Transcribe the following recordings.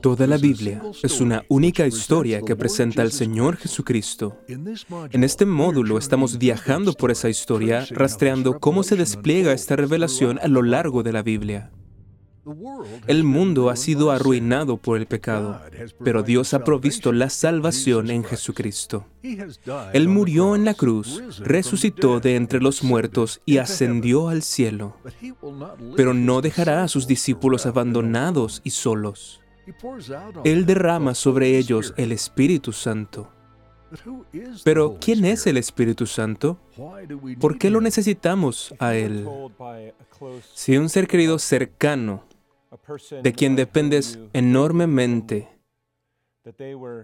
Toda la Biblia es una única historia que presenta al Señor Jesucristo. En este módulo estamos viajando por esa historia, rastreando cómo se despliega esta revelación a lo largo de la Biblia. El mundo ha sido arruinado por el pecado, pero Dios ha provisto la salvación en Jesucristo. Él murió en la cruz, resucitó de entre los muertos y ascendió al cielo, pero no dejará a sus discípulos abandonados y solos. Él derrama sobre ellos el Espíritu Santo. Pero, ¿quién es el Espíritu Santo? ¿Por qué lo necesitamos a Él? Si un ser querido cercano de quien dependes enormemente,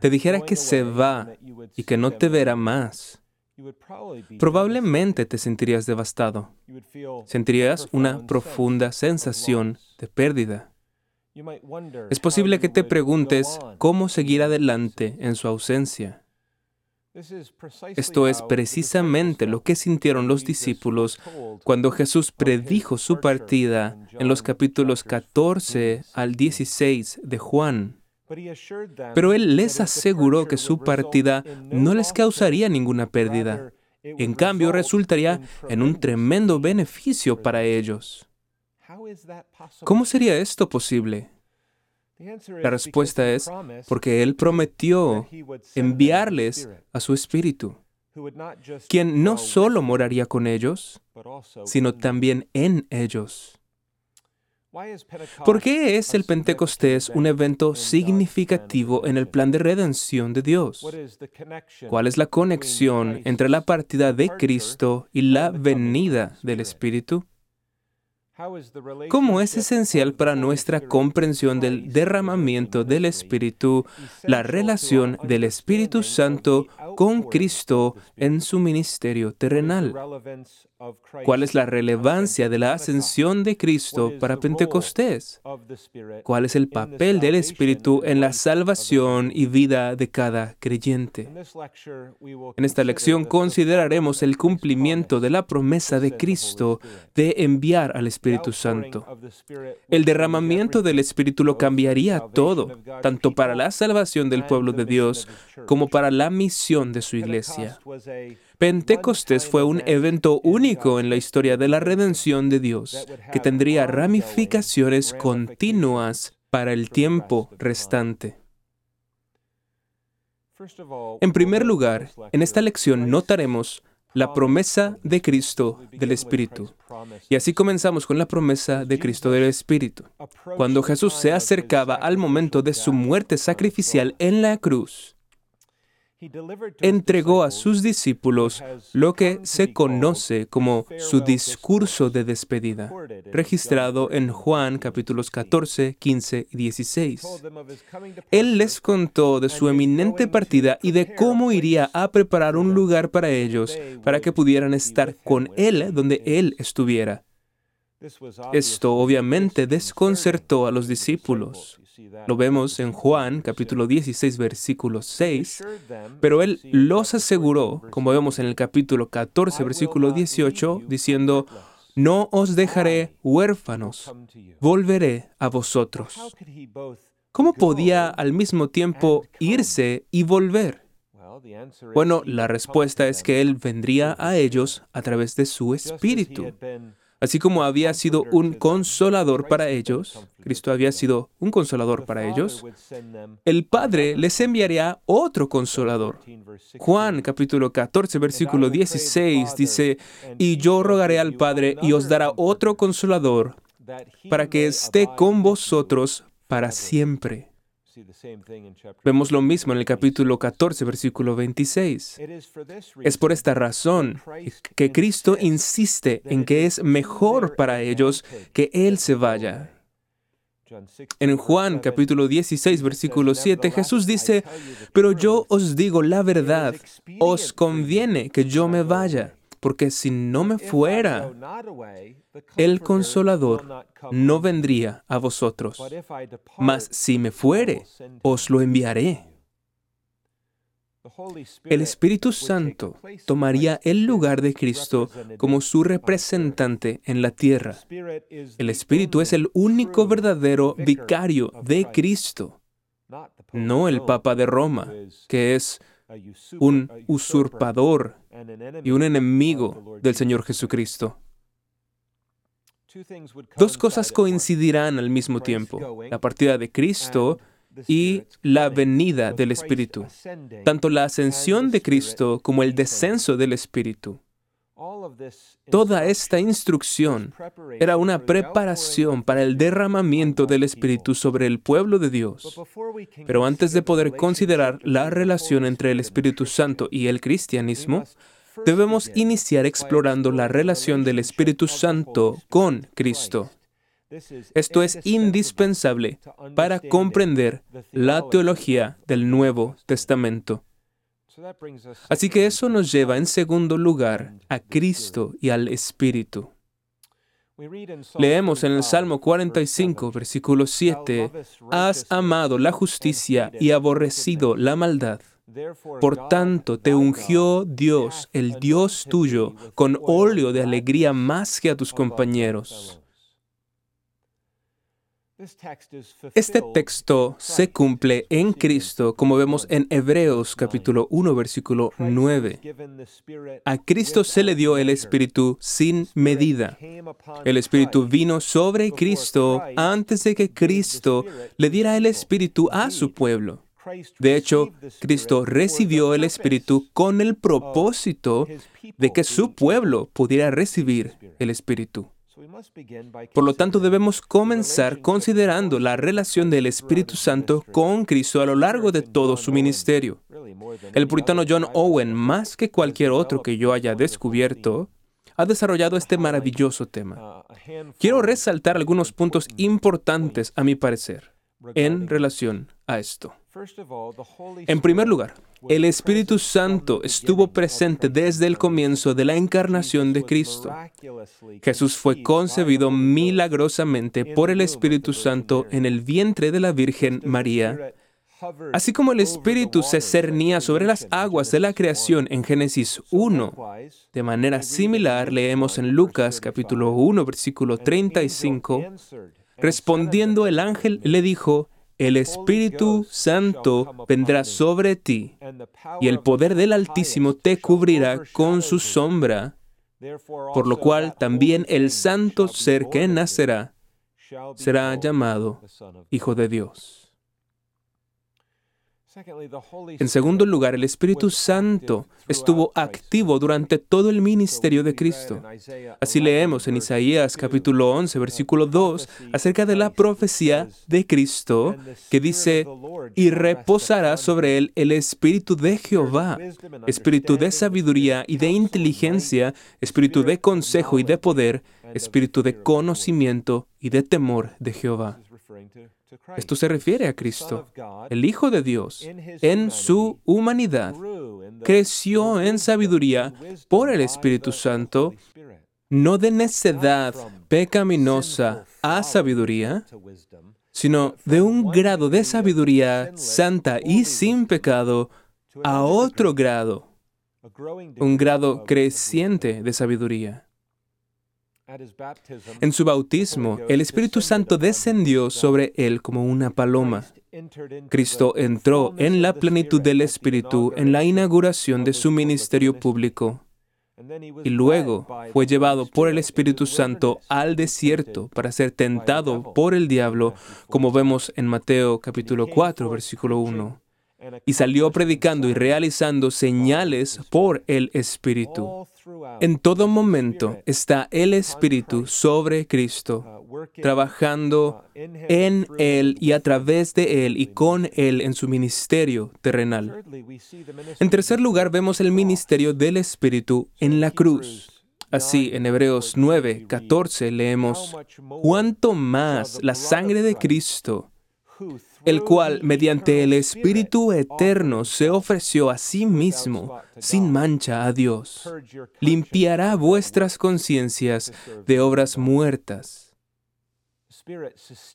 te dijera que se va y que no te verá más, probablemente te sentirías devastado. Sentirías una profunda sensación de pérdida. Es posible que te preguntes cómo seguir adelante en su ausencia. Esto es precisamente lo que sintieron los discípulos cuando Jesús predijo su partida en los capítulos 14 al 16 de Juan. Pero Él les aseguró que su partida no les causaría ninguna pérdida. En cambio, resultaría en un tremendo beneficio para ellos. ¿Cómo sería esto posible? La respuesta es porque Él prometió enviarles a su Espíritu, quien no solo moraría con ellos, sino también en ellos. ¿Por qué es el Pentecostés un evento significativo en el plan de redención de Dios? ¿Cuál es la conexión entre la partida de Cristo y la venida del Espíritu? ¿Cómo es esencial para nuestra comprensión del derramamiento del Espíritu la relación del Espíritu Santo con Cristo en su ministerio terrenal. ¿Cuál es la relevancia de la ascensión de Cristo para Pentecostés? ¿Cuál es el papel del Espíritu en la salvación y vida de cada creyente? En esta lección consideraremos el cumplimiento de la promesa de Cristo de enviar al Espíritu Santo. El derramamiento del Espíritu lo cambiaría todo, tanto para la salvación del pueblo de Dios como para la misión de su iglesia. Pentecostés fue un evento único en la historia de la redención de Dios, que tendría ramificaciones continuas para el tiempo restante. En primer lugar, en esta lección notaremos la promesa de Cristo del Espíritu. Y así comenzamos con la promesa de Cristo del Espíritu. Cuando Jesús se acercaba al momento de su muerte sacrificial en la cruz, entregó a sus discípulos lo que se conoce como su discurso de despedida, registrado en Juan capítulos 14, 15 y 16. Él les contó de su eminente partida y de cómo iría a preparar un lugar para ellos, para que pudieran estar con Él donde Él estuviera. Esto obviamente desconcertó a los discípulos. Lo vemos en Juan capítulo 16 versículo 6, pero él los aseguró, como vemos en el capítulo 14 versículo 18, diciendo, no os dejaré huérfanos, volveré a vosotros. ¿Cómo podía al mismo tiempo irse y volver? Bueno, la respuesta es que Él vendría a ellos a través de su Espíritu. Así como había sido un consolador para ellos, Cristo había sido un consolador para ellos, el Padre les enviaría otro consolador. Juan capítulo 14 versículo 16 dice, y yo rogaré al Padre y os dará otro consolador para que esté con vosotros para siempre Vemos lo mismo en el capítulo 14, versículo 26. Es por esta razón que Cristo insiste en que es mejor para ellos que Él se vaya. En Juan capítulo 16, versículo 7, Jesús dice, pero yo os digo la verdad, os conviene que yo me. vaya, porque si no me fuera, el consolador no vendría a vosotros. Mas si me fuere, os lo enviaré. el Espíritu Santo tomaría el lugar de Cristo como su representante en la tierra. El Espíritu es el único verdadero vicario de Cristo, no el Papa de Roma, que es un usurpador y un enemigo del Señor Jesucristo. Dos cosas coincidirán al mismo tiempo, la partida de Cristo y la venida del Espíritu, tanto la ascensión de Cristo como el descenso del Espíritu. Toda esta instrucción era una preparación para el derramamiento del Espíritu sobre el pueblo de Dios. Pero antes de poder considerar la relación entre el Espíritu Santo y el cristianismo, debemos iniciar explorando la relación del Espíritu Santo con Cristo. Esto es indispensable para comprender la teología del Nuevo Testamento. Así que eso nos lleva en segundo lugar a Cristo y al Espíritu. Leemos en el Salmo 45, versículo 7, Has amado la justicia y aborrecido la maldad. Por tanto, te ungió Dios, el Dios tuyo, con óleo de alegría más que a tus compañeros. Este texto se cumple en Cristo, como vemos en Hebreos capítulo 1, versículo 9. A Cristo se le dio el Espíritu sin medida. El Espíritu vino sobre Cristo antes de que Cristo le diera el Espíritu a su pueblo. De hecho, Cristo recibió el Espíritu con el propósito de que su pueblo pudiera recibir el Espíritu. Por lo tanto, debemos comenzar considerando la relación del Espíritu Santo con Cristo a lo largo de todo su ministerio. El puritano John Owen, más que cualquier otro que yo haya descubierto, ha desarrollado este maravilloso tema. Quiero resaltar algunos puntos importantes, a mi parecer, en relación a esto. En primer lugar, el Espíritu Santo estuvo presente desde el comienzo de la encarnación de Cristo. Jesús fue concebido milagrosamente por el Espíritu Santo en el vientre de la Virgen María. Así como el Espíritu se cernía sobre las aguas de la creación en Génesis 1, de manera similar leemos en Lucas capítulo 1 versículo 35, respondiendo el ángel le dijo, el Espíritu Santo vendrá sobre ti y el poder del Altísimo te cubrirá con su sombra, por lo cual también el santo ser que nacerá será llamado Hijo de Dios. En segundo lugar, el Espíritu Santo estuvo activo durante todo el ministerio de Cristo. Así leemos en Isaías capítulo 11, versículo 2, acerca de la profecía de Cristo, que dice, y reposará sobre él el Espíritu de Jehová, Espíritu de sabiduría y de inteligencia, Espíritu de consejo y de poder, Espíritu de conocimiento y de temor de Jehová. Esto se refiere a Cristo. El Hijo de Dios, en su humanidad, creció en sabiduría por el Espíritu Santo, no de necedad pecaminosa a sabiduría, sino de un grado de sabiduría santa y sin pecado a otro grado, un grado creciente de sabiduría. En su bautismo, el Espíritu Santo descendió sobre él como una paloma. Cristo entró en la plenitud del Espíritu en la inauguración de su ministerio público. Y luego fue llevado por el Espíritu Santo al desierto para ser tentado por el diablo, como vemos en Mateo capítulo 4, versículo 1 y salió predicando y realizando señales por el Espíritu. En todo momento está el Espíritu sobre Cristo, trabajando en Él y a través de Él y con Él en su ministerio terrenal. En tercer lugar, vemos el ministerio del Espíritu en la cruz. Así, en Hebreos 9, 14 leemos, ¿cuánto más la sangre de Cristo? El cual mediante el Espíritu Eterno se ofreció a sí mismo sin mancha a Dios, limpiará vuestras conciencias de obras muertas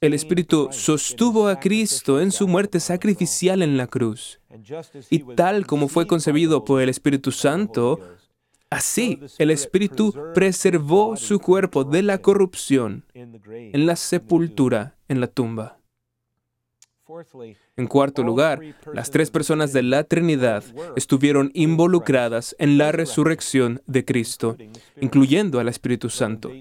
El Espíritu sostuvo a Cristo en su muerte sacrificial en la cruz. Y tal como fue concebido por el Espíritu Santo, así el Espíritu preservó su cuerpo de la corrupción en la sepultura, en la tumba. En cuarto lugar, las tres personas de la Trinidad estuvieron involucradas en la resurrección de Cristo, incluyendo al Espíritu Santo.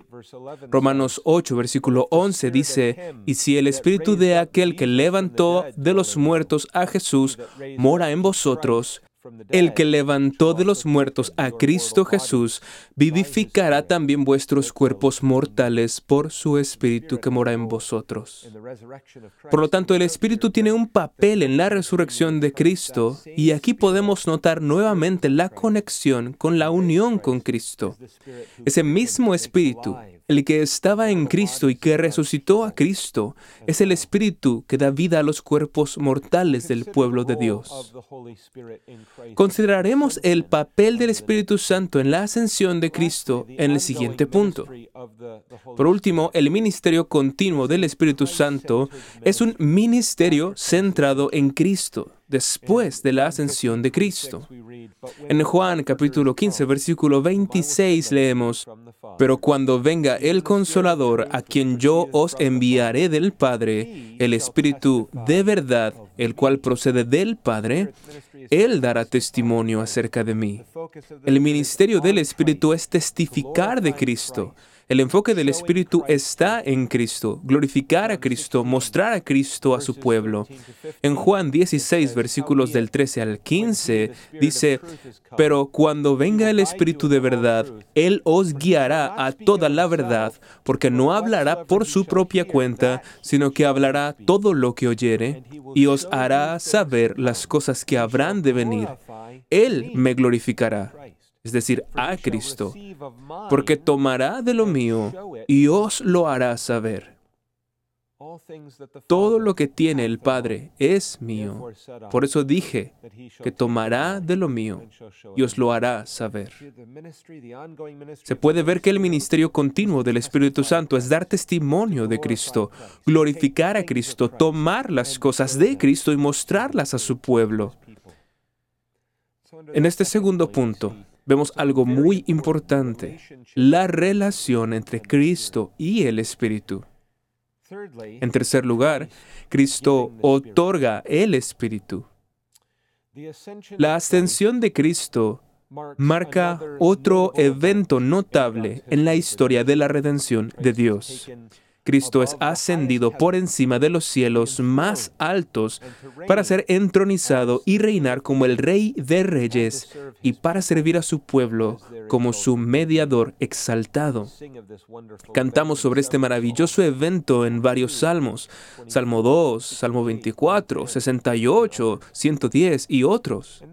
Romanos 8, versículo 11 dice, y si el Espíritu de aquel que levantó de los muertos a Jesús mora en vosotros, el que levantó de los muertos a Cristo Jesús, vivificará también vuestros cuerpos mortales por su Espíritu que mora en vosotros. Por lo tanto, el Espíritu tiene un papel en la resurrección de Cristo y aquí podemos notar nuevamente la conexión con la unión con Cristo. Ese mismo Espíritu el que estaba en Cristo y que resucitó a Cristo es el Espíritu que da vida a los cuerpos mortales del pueblo de Dios. Consideraremos el papel del Espíritu Santo en la ascensión de Cristo en el siguiente punto. Por último, el ministerio continuo del Espíritu Santo es un ministerio centrado en Cristo después de la ascensión de Cristo. En Juan capítulo 15, versículo 26 leemos, Pero cuando venga el consolador a quien yo os enviaré del Padre, el Espíritu de verdad, el cual procede del Padre, Él dará testimonio acerca de mí. El ministerio del Espíritu es testificar de Cristo el enfoque del Espíritu está en Cristo, glorificar a Cristo, mostrar a Cristo a su pueblo. En Juan 16, versículos del 13 al 15, dice, pero cuando venga el Espíritu de verdad, Él os guiará a toda la verdad, porque no hablará por su propia cuenta, sino que hablará todo lo que oyere, y os hará saber las cosas que habrán de venir. Él me glorificará es decir, a Cristo, porque tomará de lo mío y os lo hará saber. Todo lo que tiene el Padre es mío. Por eso dije que tomará de lo mío y os lo hará saber. Se puede ver que el ministerio continuo del Espíritu Santo es dar testimonio de Cristo, glorificar a Cristo, tomar las cosas de Cristo y mostrarlas a su pueblo. En este segundo punto, vemos algo muy importante, la relación entre Cristo y el Espíritu. En tercer lugar, Cristo otorga el Espíritu. La ascensión de Cristo marca otro evento notable en la historia de la redención de Dios. Cristo es ascendido por encima de los cielos más altos para ser entronizado y reinar como el Rey de Reyes y para servir a su pueblo como su mediador exaltado. Cantamos sobre este maravilloso evento en varios salmos, Salmo 2, Salmo 24, 68, 110 y otros.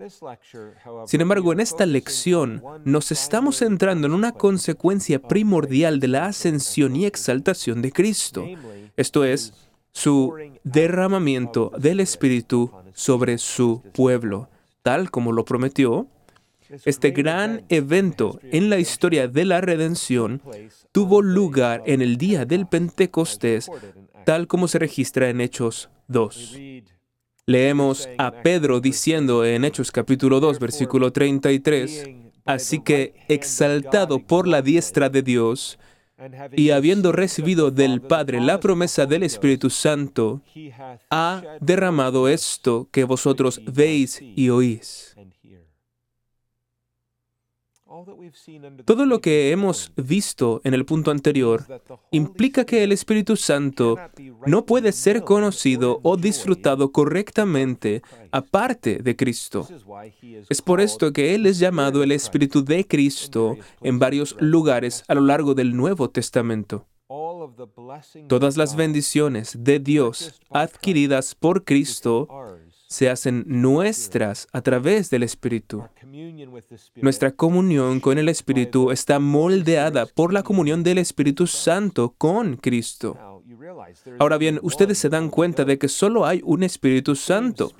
Sin embargo, en esta lección nos estamos centrando en una consecuencia primordial de la ascensión y exaltación de Cristo, esto es, su derramamiento del Espíritu sobre su pueblo, tal como lo prometió. Este gran evento en la historia de la redención tuvo lugar en el día del Pentecostés, tal como se registra en Hechos 2. Leemos a Pedro diciendo en Hechos capítulo 2, versículo 33, Así que, exaltado por la diestra de Dios, y habiendo recibido del Padre la promesa del Espíritu Santo, ha derramado esto que vosotros veis y oís. Todo lo que hemos visto en el punto anterior implica que el Espíritu Santo no puede ser conocido o disfrutado correctamente aparte de Cristo. Es por esto que Él es llamado el Espíritu de Cristo en varios lugares a lo largo del Nuevo Testamento. Todas las bendiciones de Dios adquiridas por Cristo se hacen nuestras a través del Espíritu. Nuestra comunión con el Espíritu está moldeada por la comunión del Espíritu Santo con Cristo. Ahora bien, ustedes se dan cuenta de que solo hay un Espíritu Santo.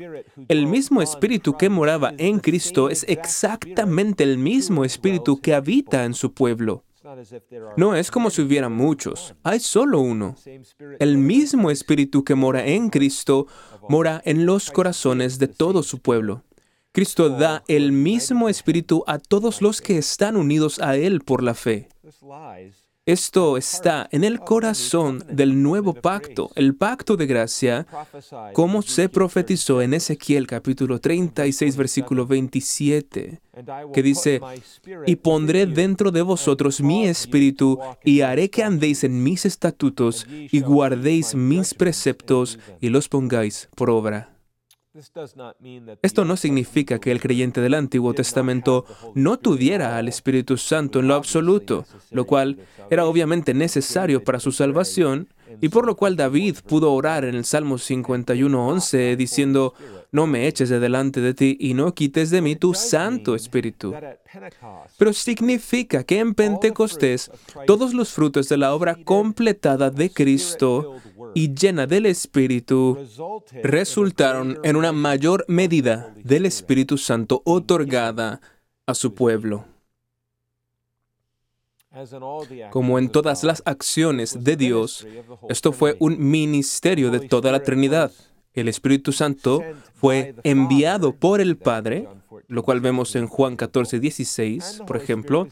El mismo Espíritu que moraba en Cristo es exactamente el mismo Espíritu que habita en su pueblo. No es como si hubiera muchos, hay solo uno. El mismo Espíritu que mora en Cristo mora en los corazones de todo su pueblo. Cristo da el mismo Espíritu a todos los que están unidos a Él por la fe. Esto está en el corazón del nuevo pacto, el pacto de gracia, como se profetizó en Ezequiel capítulo 36, versículo 27, que dice, y pondré dentro de vosotros mi espíritu, y haré que andéis en mis estatutos, y guardéis mis preceptos, y los pongáis por obra. Esto no significa que el creyente del Antiguo Testamento no tuviera al Espíritu Santo en lo absoluto, lo cual era obviamente necesario para su salvación, y por lo cual David pudo orar en el Salmo 51.11 diciendo, no me eches de delante de ti y no quites de mí tu Santo Espíritu. Pero significa que en Pentecostés todos los frutos de la obra completada de Cristo y llena del Espíritu resultaron en una mayor medida del Espíritu Santo otorgada a su pueblo. Como en todas las acciones de Dios, esto fue un ministerio de toda la Trinidad. El Espíritu Santo fue enviado por el Padre, lo cual vemos en Juan 14, 16, por ejemplo,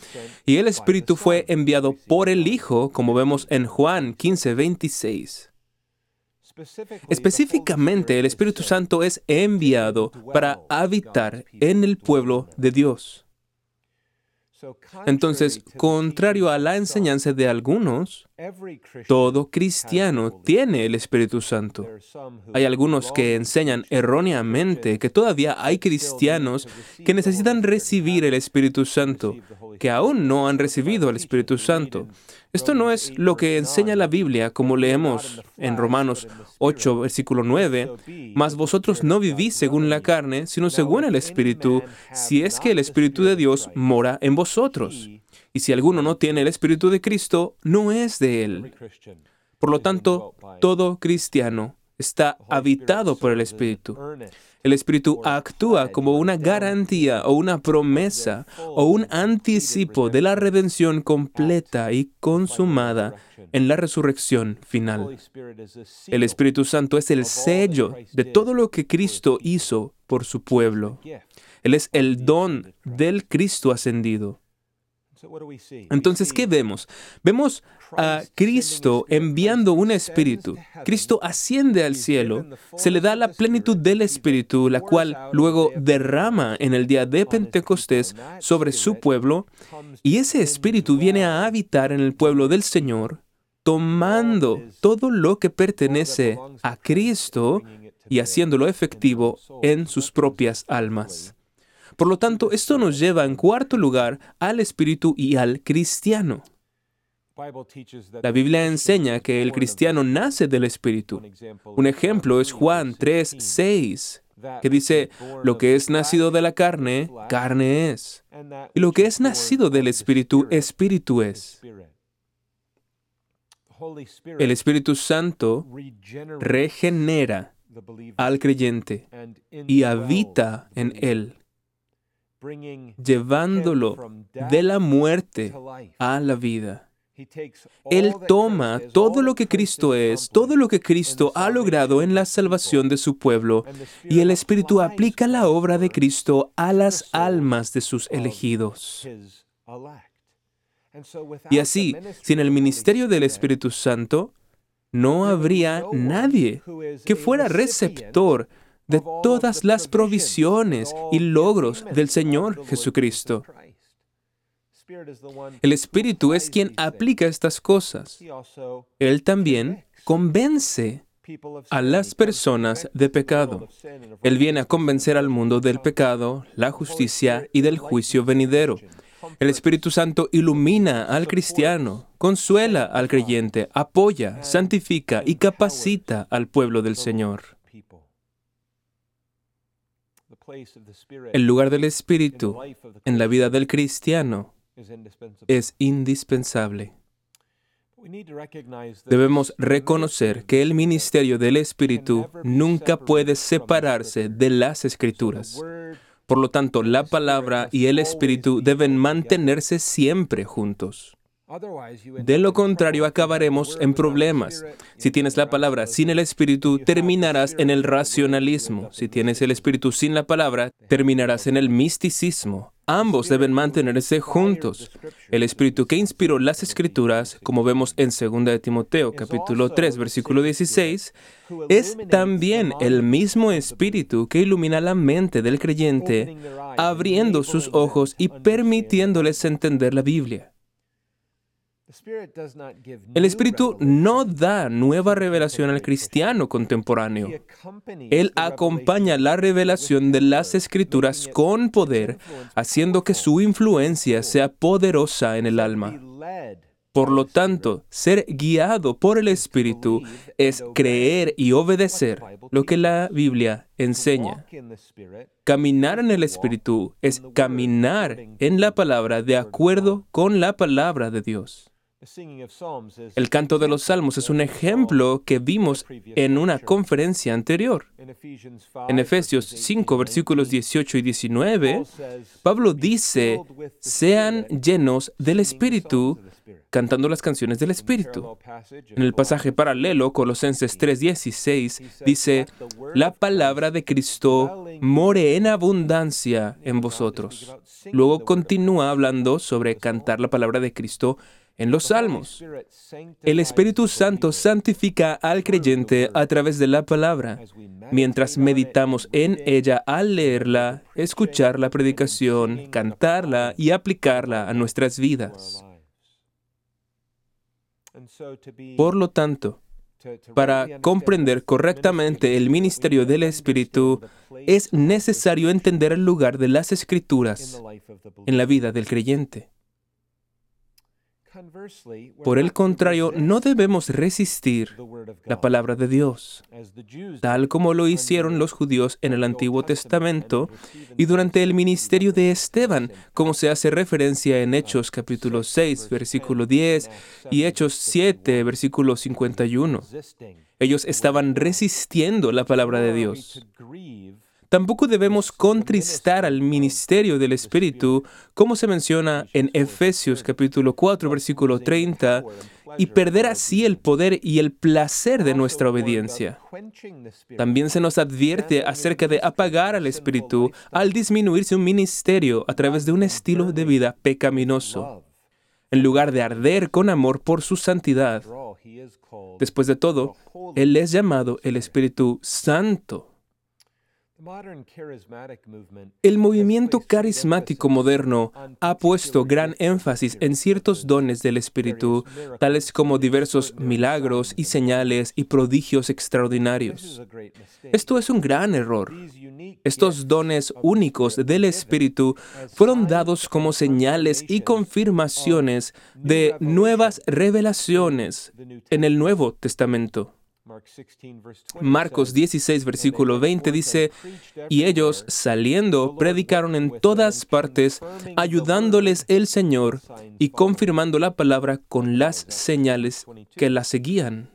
y el Espíritu fue enviado por el Hijo, como vemos en Juan 15, 26. Específicamente, el Espíritu Santo es enviado para habitar en el pueblo de Dios. Entonces, contrario a la enseñanza de algunos, todo cristiano tiene el Espíritu Santo. Hay algunos que enseñan erróneamente que todavía hay cristianos que necesitan recibir el Espíritu Santo, que aún no han recibido el Espíritu Santo. Esto no es lo que enseña la Biblia, como leemos en Romanos 8, versículo 9, mas vosotros no vivís según la carne, sino según el Espíritu, si es que el Espíritu de Dios mora en vosotros. Y si alguno no tiene el Espíritu de Cristo, no es de él. Por lo tanto, todo cristiano está habitado por el Espíritu. El Espíritu actúa como una garantía o una promesa o un anticipo de la redención completa y consumada en la resurrección final. El Espíritu Santo es el sello de todo lo que Cristo hizo por su pueblo. Él es el don del Cristo ascendido. Entonces, ¿qué vemos? Vemos a Cristo enviando un espíritu. Cristo asciende al cielo, se le da la plenitud del espíritu, la cual luego derrama en el día de Pentecostés sobre su pueblo, y ese espíritu viene a habitar en el pueblo del Señor, tomando todo lo que pertenece a Cristo y haciéndolo efectivo en sus propias almas. Por lo tanto, esto nos lleva en cuarto lugar al espíritu y al cristiano. La Biblia enseña que el cristiano nace del Espíritu. Un ejemplo es Juan 3, 6, que dice, lo que es nacido de la carne, carne es. Y lo que es nacido del Espíritu, Espíritu es. El Espíritu Santo regenera al creyente y habita en él llevándolo de la muerte a la vida. Él toma todo lo que Cristo es, todo lo que Cristo ha logrado en la salvación de su pueblo, y el Espíritu aplica la obra de Cristo a las almas de sus elegidos. Y así, sin el ministerio del Espíritu Santo, no habría nadie que fuera receptor de todas las provisiones y logros del Señor Jesucristo. El Espíritu es quien aplica estas cosas. Él también convence a las personas de pecado. Él viene a convencer al mundo del pecado, la justicia y del juicio venidero. El Espíritu Santo ilumina al cristiano, consuela al creyente, apoya, santifica y capacita al pueblo del Señor. El lugar del Espíritu en la vida del cristiano es indispensable. Debemos reconocer que el ministerio del Espíritu nunca puede separarse de las Escrituras. Por lo tanto, la palabra y el Espíritu deben mantenerse siempre juntos. De lo contrario, acabaremos en problemas. Si tienes la palabra sin el Espíritu, terminarás en el racionalismo. Si tienes el Espíritu sin la palabra, terminarás en el misticismo. Ambos deben mantenerse juntos. El Espíritu que inspiró las Escrituras, como vemos en 2 de Timoteo capítulo 3 versículo 16, es también el mismo Espíritu que ilumina la mente del creyente, abriendo sus ojos y permitiéndoles entender la Biblia. El Espíritu no da nueva revelación al cristiano contemporáneo. Él acompaña la revelación de las escrituras con poder, haciendo que su influencia sea poderosa en el alma. Por lo tanto, ser guiado por el Espíritu es creer y obedecer lo que la Biblia enseña. Caminar en el Espíritu es caminar en la palabra de acuerdo con la palabra de Dios. El canto de los salmos es un ejemplo que vimos en una conferencia anterior. En Efesios 5, versículos 18 y 19, Pablo dice, sean llenos del Espíritu, cantando las canciones del Espíritu. En el pasaje paralelo, Colosenses 3:16, dice, la palabra de Cristo more en abundancia en vosotros. Luego continúa hablando sobre cantar la palabra de Cristo en los salmos. El Espíritu Santo santifica al creyente a través de la palabra, mientras meditamos en ella al leerla, escuchar la predicación, cantarla y aplicarla a nuestras vidas. Por lo tanto, para comprender correctamente el ministerio del Espíritu, es necesario entender el lugar de las escrituras en la vida del creyente. Por el contrario, no debemos resistir la palabra de Dios, tal como lo hicieron los judíos en el Antiguo Testamento y durante el ministerio de Esteban, como se hace referencia en Hechos capítulo 6, versículo 10 y Hechos 7, versículo 51. Ellos estaban resistiendo la palabra de Dios. Tampoco debemos contristar al ministerio del Espíritu, como se menciona en Efesios capítulo 4, versículo 30, y perder así el poder y el placer de nuestra obediencia. También se nos advierte acerca de apagar al Espíritu al disminuir su ministerio a través de un estilo de vida pecaminoso, en lugar de arder con amor por su santidad. Después de todo, Él es llamado el Espíritu Santo. El movimiento carismático moderno ha puesto gran énfasis en ciertos dones del Espíritu, tales como diversos milagros y señales y prodigios extraordinarios. Esto es un gran error. Estos dones únicos del Espíritu fueron dados como señales y confirmaciones de nuevas revelaciones en el Nuevo Testamento. Marcos 16, versículo 20 dice, y ellos saliendo predicaron en todas partes, ayudándoles el Señor y confirmando la palabra con las señales que la seguían.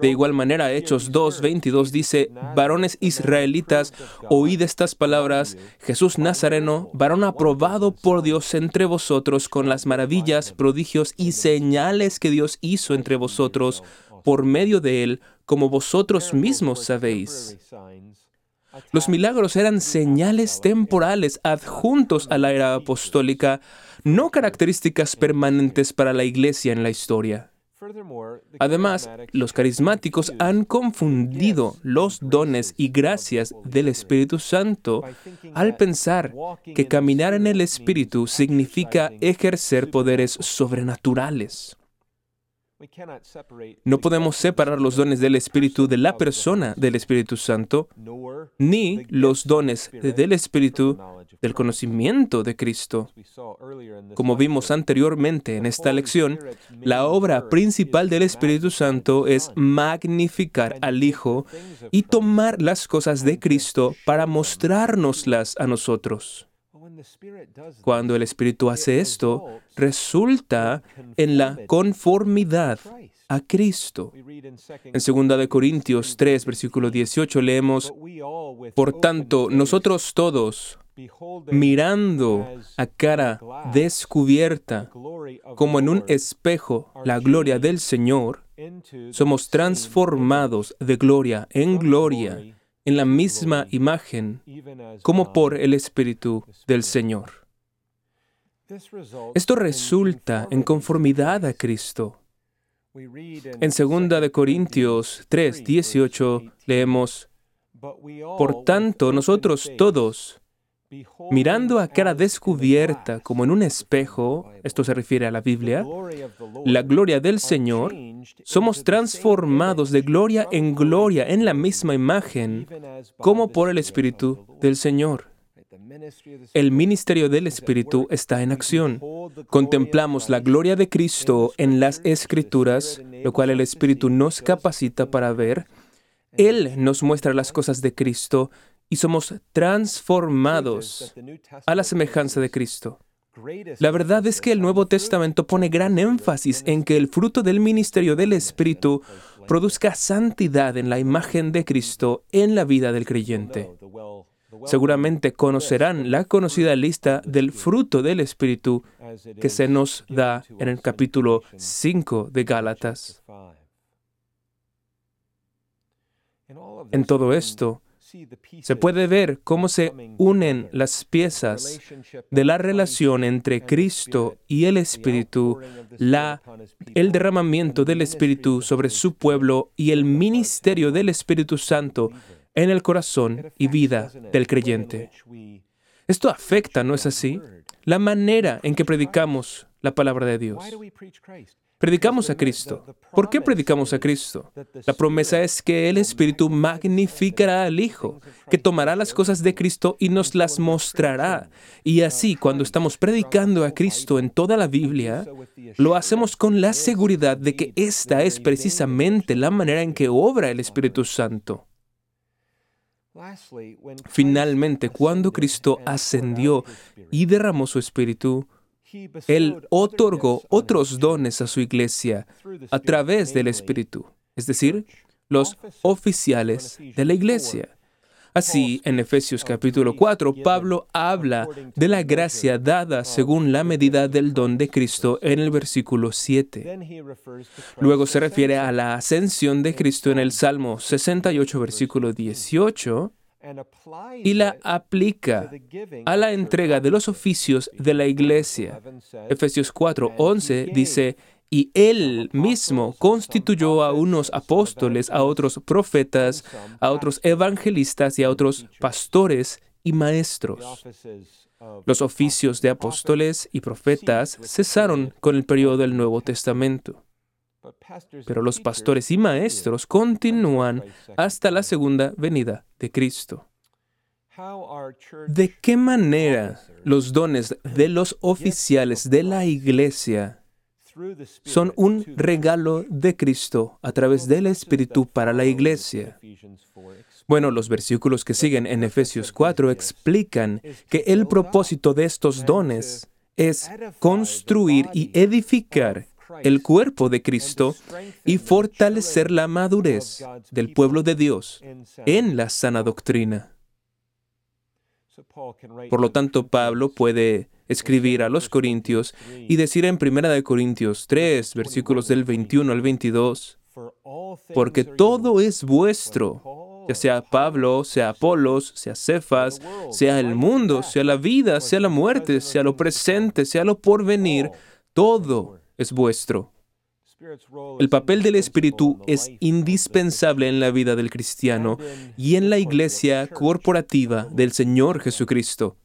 De igual manera, Hechos 2, 22 dice, varones israelitas, oíd estas palabras, Jesús Nazareno, varón aprobado por Dios entre vosotros con las maravillas, prodigios y señales que Dios hizo entre vosotros por medio de él, como vosotros mismos sabéis. Los milagros eran señales temporales adjuntos a la era apostólica, no características permanentes para la iglesia en la historia. Además, los carismáticos han confundido los dones y gracias del Espíritu Santo al pensar que caminar en el Espíritu significa ejercer poderes sobrenaturales. No podemos separar los dones del Espíritu de la persona del Espíritu Santo, ni los dones del Espíritu del conocimiento de Cristo. Como vimos anteriormente en esta lección, la obra principal del Espíritu Santo es magnificar al Hijo y tomar las cosas de Cristo para mostrárnoslas a nosotros. Cuando el Espíritu hace esto, resulta en la conformidad a Cristo. En 2 Corintios 3, versículo 18 leemos, Por tanto, nosotros todos, mirando a cara descubierta como en un espejo la gloria del Señor, somos transformados de gloria en gloria en la misma imagen como por el Espíritu del Señor. Esto resulta en conformidad a Cristo. En 2 de Corintios 3, 18 leemos, Por tanto, nosotros todos, mirando a cara descubierta como en un espejo, esto se refiere a la Biblia, la gloria del Señor, somos transformados de gloria en gloria en la misma imagen como por el Espíritu del Señor. El ministerio del Espíritu está en acción. Contemplamos la gloria de Cristo en las Escrituras, lo cual el Espíritu nos capacita para ver. Él nos muestra las cosas de Cristo y somos transformados a la semejanza de Cristo. La verdad es que el Nuevo Testamento pone gran énfasis en que el fruto del ministerio del Espíritu produzca santidad en la imagen de Cristo en la vida del creyente. Seguramente conocerán la conocida lista del fruto del Espíritu que se nos da en el capítulo 5 de Gálatas. En todo esto, se puede ver cómo se unen las piezas de la relación entre Cristo y el Espíritu, la, el derramamiento del Espíritu sobre su pueblo y el ministerio del Espíritu Santo en el corazón y vida del creyente. Esto afecta, ¿no es así? La manera en que predicamos la palabra de Dios. Predicamos a Cristo. ¿Por qué predicamos a Cristo? La promesa es que el Espíritu magnificará al Hijo, que tomará las cosas de Cristo y nos las mostrará. Y así, cuando estamos predicando a Cristo en toda la Biblia, lo hacemos con la seguridad de que esta es precisamente la manera en que obra el Espíritu Santo. Finalmente, cuando Cristo ascendió y derramó su Espíritu, él otorgó otros dones a su iglesia a través del Espíritu, es decir, los oficiales de la iglesia. Así, en Efesios capítulo 4, Pablo habla de la gracia dada según la medida del don de Cristo en el versículo 7. Luego se refiere a la ascensión de Cristo en el Salmo 68, versículo 18, y la aplica a la entrega de los oficios de la iglesia. Efesios 4:11 dice, y él mismo constituyó a unos apóstoles, a otros profetas, a otros evangelistas y a otros pastores y maestros. Los oficios de apóstoles y profetas cesaron con el periodo del Nuevo Testamento. Pero los pastores y maestros continúan hasta la segunda venida de Cristo. ¿De qué manera los dones de los oficiales de la iglesia son un regalo de Cristo a través del Espíritu para la iglesia? Bueno, los versículos que siguen en Efesios 4 explican que el propósito de estos dones es construir y edificar el cuerpo de Cristo y fortalecer la madurez del pueblo de Dios en la sana doctrina. Por lo tanto, Pablo puede escribir a los Corintios y decir en 1 Corintios 3, versículos del 21 al 22, porque todo es vuestro, ya sea Pablo, sea Apolos, sea Cefas, sea el mundo, sea la vida, sea la muerte, sea lo presente, sea lo porvenir, todo es vuestro. El papel del Espíritu es indispensable en la vida del cristiano y en la iglesia corporativa del Señor Jesucristo.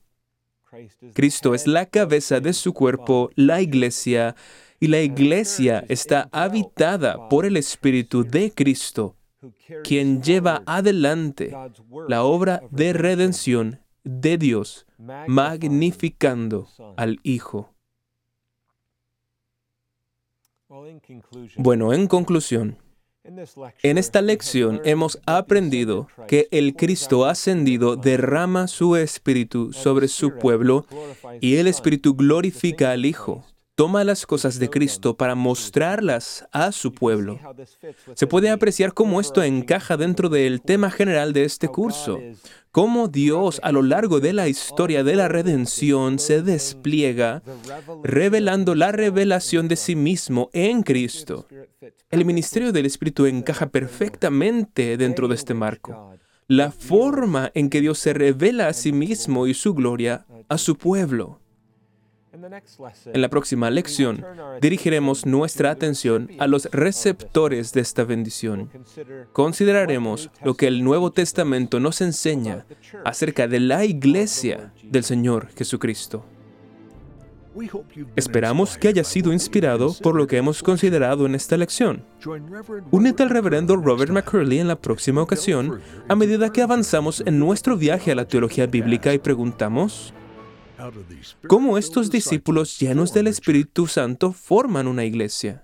Cristo es la cabeza de su cuerpo, la iglesia, y la iglesia está habitada por el Espíritu de Cristo, quien lleva adelante la obra de redención de Dios, magnificando al Hijo. Bueno, en conclusión, en esta lección hemos aprendido que el Cristo ascendido derrama su Espíritu sobre su pueblo y el Espíritu glorifica al Hijo. toma las cosas de Cristo para mostrarlas a su pueblo. Se puede apreciar cómo esto encaja dentro del tema general de este curso, cómo Dios a lo largo de la historia de la redención se despliega revelando la revelación de sí mismo en Cristo. El ministerio del Espíritu encaja perfectamente dentro de este marco. La forma en que Dios se revela a sí mismo y su gloria a su pueblo. En la próxima lección dirigiremos nuestra atención a los receptores de esta bendición. Consideraremos lo que el Nuevo Testamento nos enseña acerca de la iglesia del Señor Jesucristo. Esperamos que haya sido inspirado por lo que hemos considerado en esta lección. Únete al reverendo Robert McCurley en la próxima ocasión a medida que avanzamos en nuestro viaje a la teología bíblica y preguntamos, cómo estos discípulos llenos del Espíritu Santo forman una iglesia.